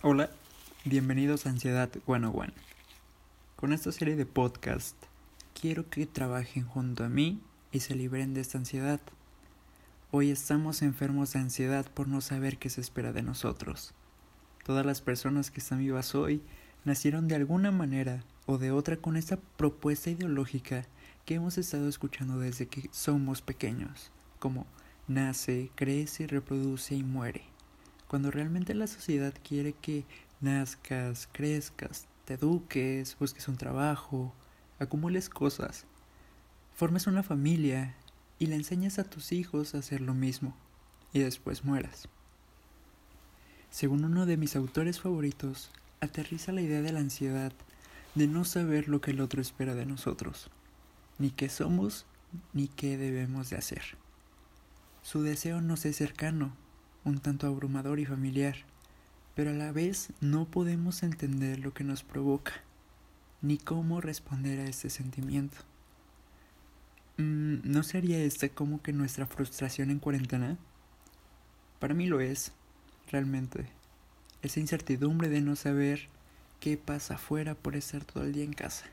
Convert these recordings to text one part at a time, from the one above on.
Hola, bienvenidos a Ansiedad 101. Con esta serie de podcast quiero que trabajen junto a mí y se liberen de esta ansiedad. Hoy estamos enfermos de ansiedad por no saber qué se espera de nosotros. Todas las personas que están vivas hoy nacieron de alguna manera o de otra con esta propuesta ideológica que hemos estado escuchando desde que somos pequeños, como nace, crece, reproduce y muere cuando realmente la sociedad quiere que nazcas, crezcas, te eduques, busques un trabajo, acumules cosas, formes una familia y le enseñes a tus hijos a hacer lo mismo y después mueras. Según uno de mis autores favoritos, aterriza la idea de la ansiedad de no saber lo que el otro espera de nosotros, ni qué somos ni qué debemos de hacer. Su deseo no es cercano, un tanto abrumador y familiar, pero a la vez no podemos entender lo que nos provoca, ni cómo responder a este sentimiento. Mm, ¿No sería este como que nuestra frustración en cuarentena? Para mí lo es, realmente. Esa incertidumbre de no saber qué pasa afuera por estar todo el día en casa.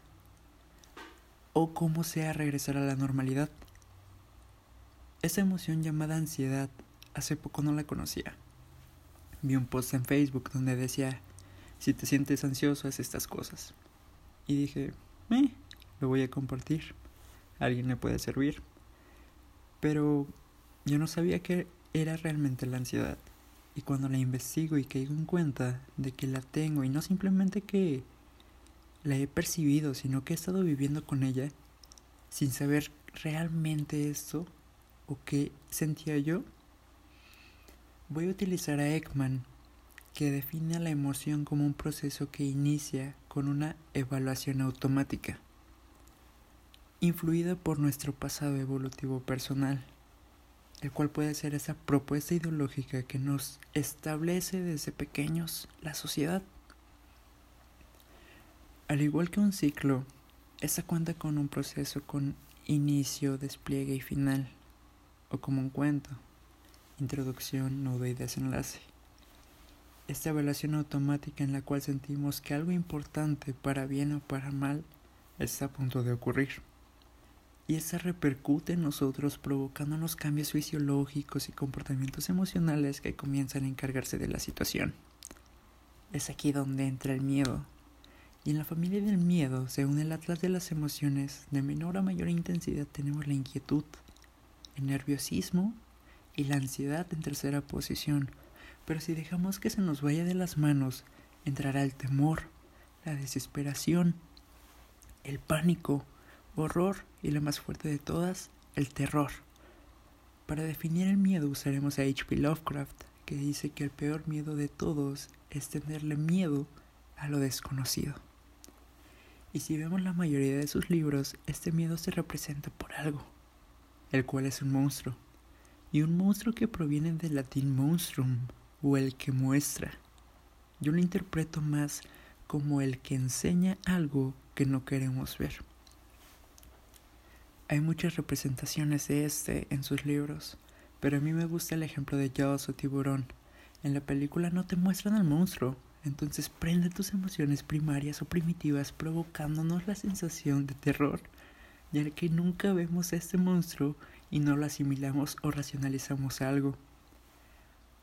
O cómo sea regresar a la normalidad. Esa emoción llamada ansiedad hace poco no la conocía. Vi un post en Facebook donde decía, si te sientes ansioso, haz estas cosas. Y dije, eh, lo voy a compartir. Alguien le puede servir. Pero yo no sabía que era realmente la ansiedad. Y cuando la investigo y caigo en cuenta de que la tengo y no simplemente que la he percibido, sino que he estado viviendo con ella sin saber realmente esto o qué sentía yo, Voy a utilizar a Ekman, que define a la emoción como un proceso que inicia con una evaluación automática, influida por nuestro pasado evolutivo personal, el cual puede ser esa propuesta ideológica que nos establece desde pequeños la sociedad. Al igual que un ciclo, esta cuenta con un proceso con inicio, despliegue y final, o como un cuento. Introducción, nudo y desenlace. Esta evaluación automática en la cual sentimos que algo importante, para bien o para mal, está a punto de ocurrir. Y esta repercute en nosotros provocándonos cambios fisiológicos y comportamientos emocionales que comienzan a encargarse de la situación. Es aquí donde entra el miedo. Y en la familia del miedo, según el atlas de las emociones, de menor a mayor intensidad tenemos la inquietud, el nerviosismo y la ansiedad en tercera posición. Pero si dejamos que se nos vaya de las manos, entrará el temor, la desesperación, el pánico, horror y la más fuerte de todas, el terror. Para definir el miedo usaremos a H.P. Lovecraft, que dice que el peor miedo de todos es tenerle miedo a lo desconocido. Y si vemos la mayoría de sus libros, este miedo se representa por algo, el cual es un monstruo y un monstruo que proviene del latín monstrum o el que muestra. Yo lo interpreto más como el que enseña algo que no queremos ver. Hay muchas representaciones de este en sus libros, pero a mí me gusta el ejemplo de Jaws o tiburón. En la película no te muestran al monstruo, entonces prende tus emociones primarias o primitivas provocándonos la sensación de terror, ya que nunca vemos a este monstruo y no lo asimilamos o racionalizamos algo.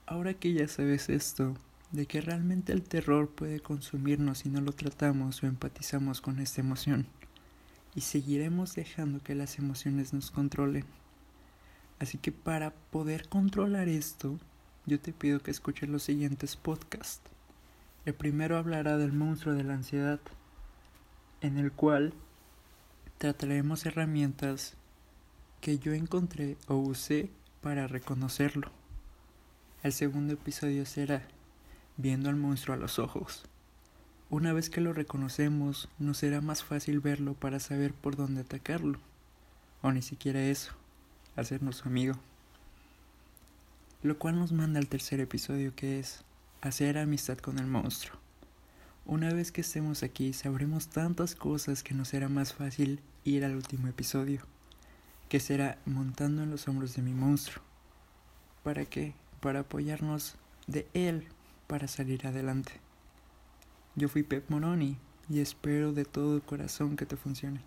Ahora que ya sabes esto, de que realmente el terror puede consumirnos si no lo tratamos o empatizamos con esta emoción, y seguiremos dejando que las emociones nos controlen. Así que para poder controlar esto, yo te pido que escuches los siguientes podcasts. El primero hablará del monstruo de la ansiedad, en el cual trataremos herramientas que yo encontré o usé para reconocerlo. El segundo episodio será viendo al monstruo a los ojos. Una vez que lo reconocemos, nos será más fácil verlo para saber por dónde atacarlo. O ni siquiera eso, hacernos su amigo. Lo cual nos manda al tercer episodio que es hacer amistad con el monstruo. Una vez que estemos aquí sabremos tantas cosas que nos será más fácil ir al último episodio que será montando en los hombros de mi monstruo. ¿Para qué? Para apoyarnos de él para salir adelante. Yo fui Pep Moroni y espero de todo corazón que te funcione.